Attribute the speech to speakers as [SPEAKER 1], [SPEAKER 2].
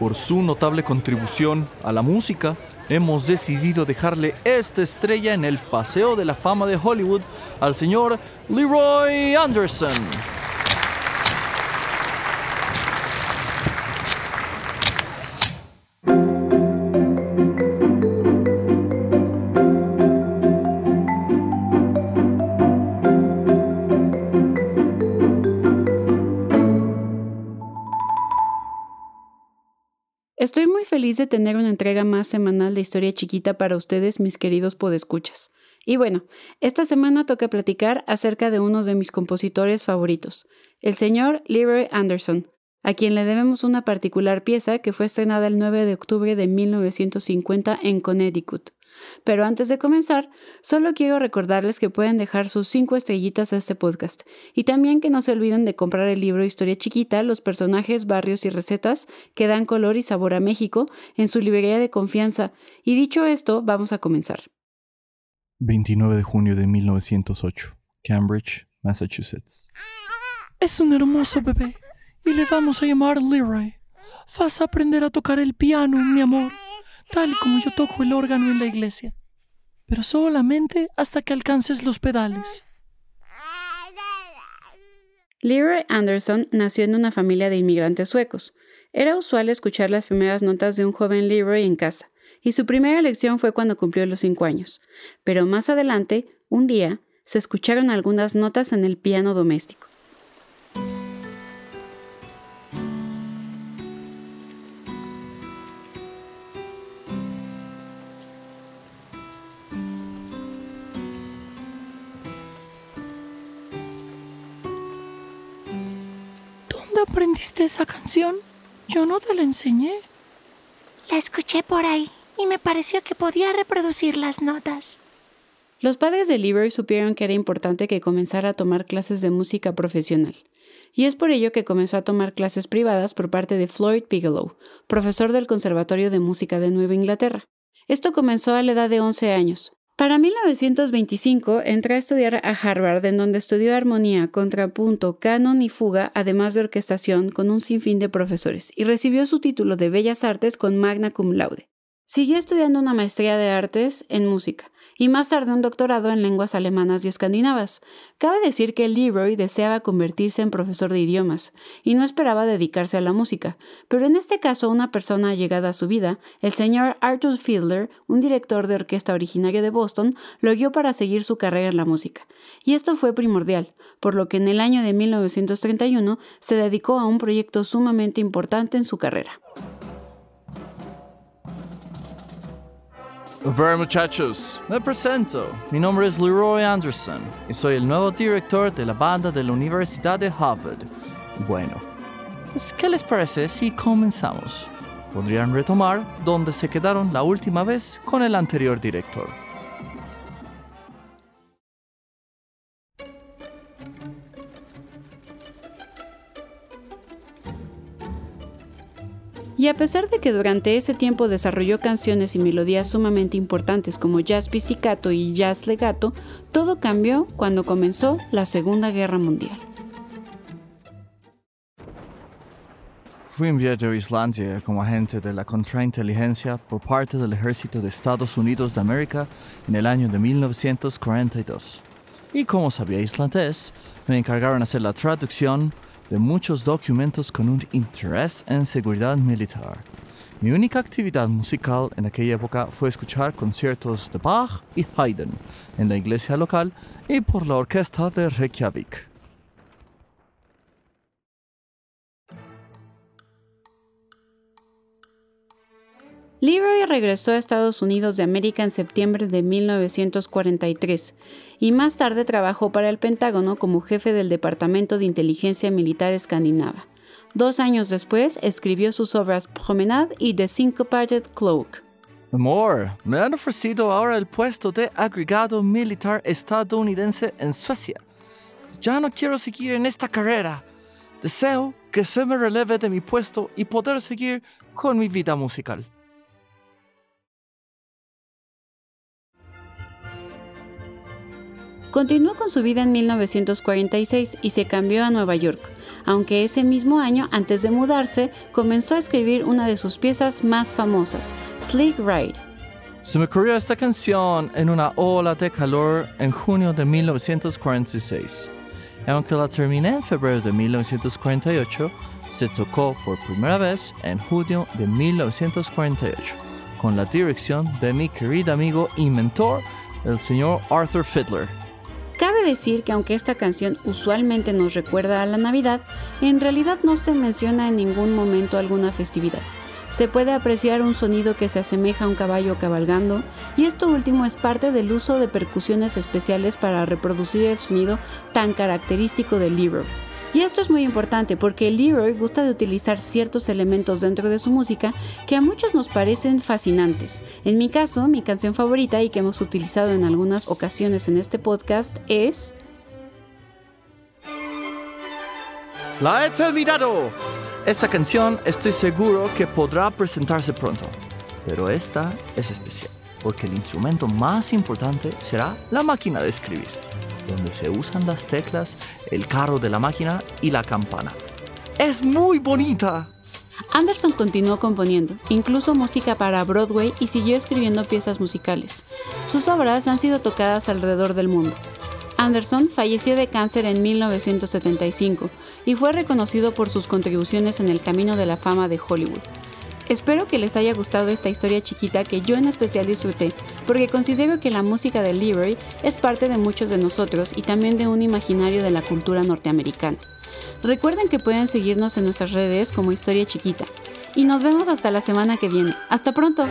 [SPEAKER 1] Por su notable contribución a la música, hemos decidido dejarle esta estrella en el Paseo de la Fama de Hollywood al señor Leroy Anderson.
[SPEAKER 2] Estoy muy feliz de tener una entrega más semanal de historia chiquita para ustedes, mis queridos podescuchas. Y bueno, esta semana toca platicar acerca de uno de mis compositores favoritos, el señor Leroy Anderson, a quien le debemos una particular pieza que fue estrenada el 9 de octubre de 1950 en Connecticut. Pero antes de comenzar, solo quiero recordarles que pueden dejar sus 5 estrellitas a este podcast y también que no se olviden de comprar el libro Historia Chiquita, los personajes, barrios y recetas que dan color y sabor a México en su librería de confianza. Y dicho esto, vamos a comenzar.
[SPEAKER 1] 29 de junio de 1908, Cambridge, Massachusetts. Es un hermoso bebé y le vamos a llamar Leroy. Vas a aprender a tocar el piano, mi amor tal como yo toco el órgano en la iglesia, pero solamente hasta que alcances los pedales.
[SPEAKER 2] Leroy Anderson nació en una familia de inmigrantes suecos. Era usual escuchar las primeras notas de un joven Leroy en casa, y su primera lección fue cuando cumplió los cinco años. Pero más adelante, un día, se escucharon algunas notas en el piano doméstico.
[SPEAKER 3] Aprendiste esa canción? Yo no te la enseñé.
[SPEAKER 4] La escuché por ahí y me pareció que podía reproducir las notas.
[SPEAKER 2] Los padres de Leroy supieron que era importante que comenzara a tomar clases de música profesional, y es por ello que comenzó a tomar clases privadas por parte de Floyd Bigelow, profesor del Conservatorio de Música de Nueva Inglaterra. Esto comenzó a la edad de 11 años, para 1925 entró a estudiar a Harvard, en donde estudió armonía, contrapunto, canon y fuga, además de orquestación, con un sinfín de profesores, y recibió su título de Bellas Artes con magna cum laude. Siguió estudiando una maestría de artes en música, y más tarde un doctorado en lenguas alemanas y escandinavas. Cabe decir que Leroy deseaba convertirse en profesor de idiomas y no esperaba dedicarse a la música, pero en este caso una persona llegada a su vida, el señor Arthur Fiedler, un director de orquesta originario de Boston, lo guió para seguir su carrera en la música. Y esto fue primordial, por lo que en el año de 1931 se dedicó a un proyecto sumamente importante en su carrera.
[SPEAKER 1] Ver muchachos, me presento. Mi nombre es Leroy Anderson y soy el nuevo director de la banda de la Universidad de Harvard. Bueno, pues, ¿qué les parece si comenzamos? Podrían retomar donde se quedaron la última vez con el anterior director.
[SPEAKER 2] Y a pesar de que durante ese tiempo desarrolló canciones y melodías sumamente importantes como jazz pizzicato y jazz legato, todo cambió cuando comenzó la Segunda Guerra Mundial.
[SPEAKER 1] Fui enviado a Islandia como agente de la contrainteligencia por parte del ejército de Estados Unidos de América en el año de 1942. Y como sabía islandés, me encargaron hacer la traducción de muchos documentos con un interés en seguridad militar. Mi única actividad musical en aquella época fue escuchar conciertos de Bach y Haydn en la iglesia local y por la orquesta de Reykjavik.
[SPEAKER 2] Leroy regresó a Estados Unidos de América en septiembre de 1943 y más tarde trabajó para el Pentágono como jefe del Departamento de Inteligencia Militar Escandinava. Dos años después escribió sus obras Promenade y The Syncopated Cloak.
[SPEAKER 1] Amor, me han ofrecido ahora el puesto de agregado militar estadounidense en Suecia. Ya no quiero seguir en esta carrera. Deseo que se me releve de mi puesto y poder seguir con mi vida musical.
[SPEAKER 2] Continuó con su vida en 1946 y se cambió a Nueva York, aunque ese mismo año, antes de mudarse, comenzó a escribir una de sus piezas más famosas, Sleek Ride.
[SPEAKER 1] Se me ocurrió esta canción en una ola de calor en junio de 1946. Aunque la terminé en febrero de 1948, se tocó por primera vez en junio de 1948, con la dirección de mi querido amigo y mentor, el señor Arthur Fiddler.
[SPEAKER 2] Cabe decir que aunque esta canción usualmente nos recuerda a la Navidad, en realidad no se menciona en ningún momento alguna festividad. Se puede apreciar un sonido que se asemeja a un caballo cabalgando, y esto último es parte del uso de percusiones especiales para reproducir el sonido tan característico del Leroy. Y esto es muy importante porque el Leroy gusta de utilizar ciertos elementos dentro de su música que a muchos nos parecen fascinantes. En mi caso, mi canción favorita y que hemos utilizado en algunas ocasiones en este podcast es...
[SPEAKER 1] ¡La he terminado! Esta canción estoy seguro que podrá presentarse pronto, pero esta es especial porque el instrumento más importante será la máquina de escribir donde se usan las teclas, el carro de la máquina y la campana. ¡Es muy bonita!
[SPEAKER 2] Anderson continuó componiendo, incluso música para Broadway y siguió escribiendo piezas musicales. Sus obras han sido tocadas alrededor del mundo. Anderson falleció de cáncer en 1975 y fue reconocido por sus contribuciones en el camino de la fama de Hollywood. Espero que les haya gustado esta historia chiquita que yo en especial disfruté, porque considero que la música de Leroy es parte de muchos de nosotros y también de un imaginario de la cultura norteamericana. Recuerden que pueden seguirnos en nuestras redes como Historia Chiquita. Y nos vemos hasta la semana que viene. Hasta pronto.